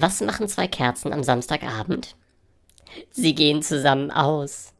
Was machen zwei Kerzen am Samstagabend? Sie gehen zusammen aus.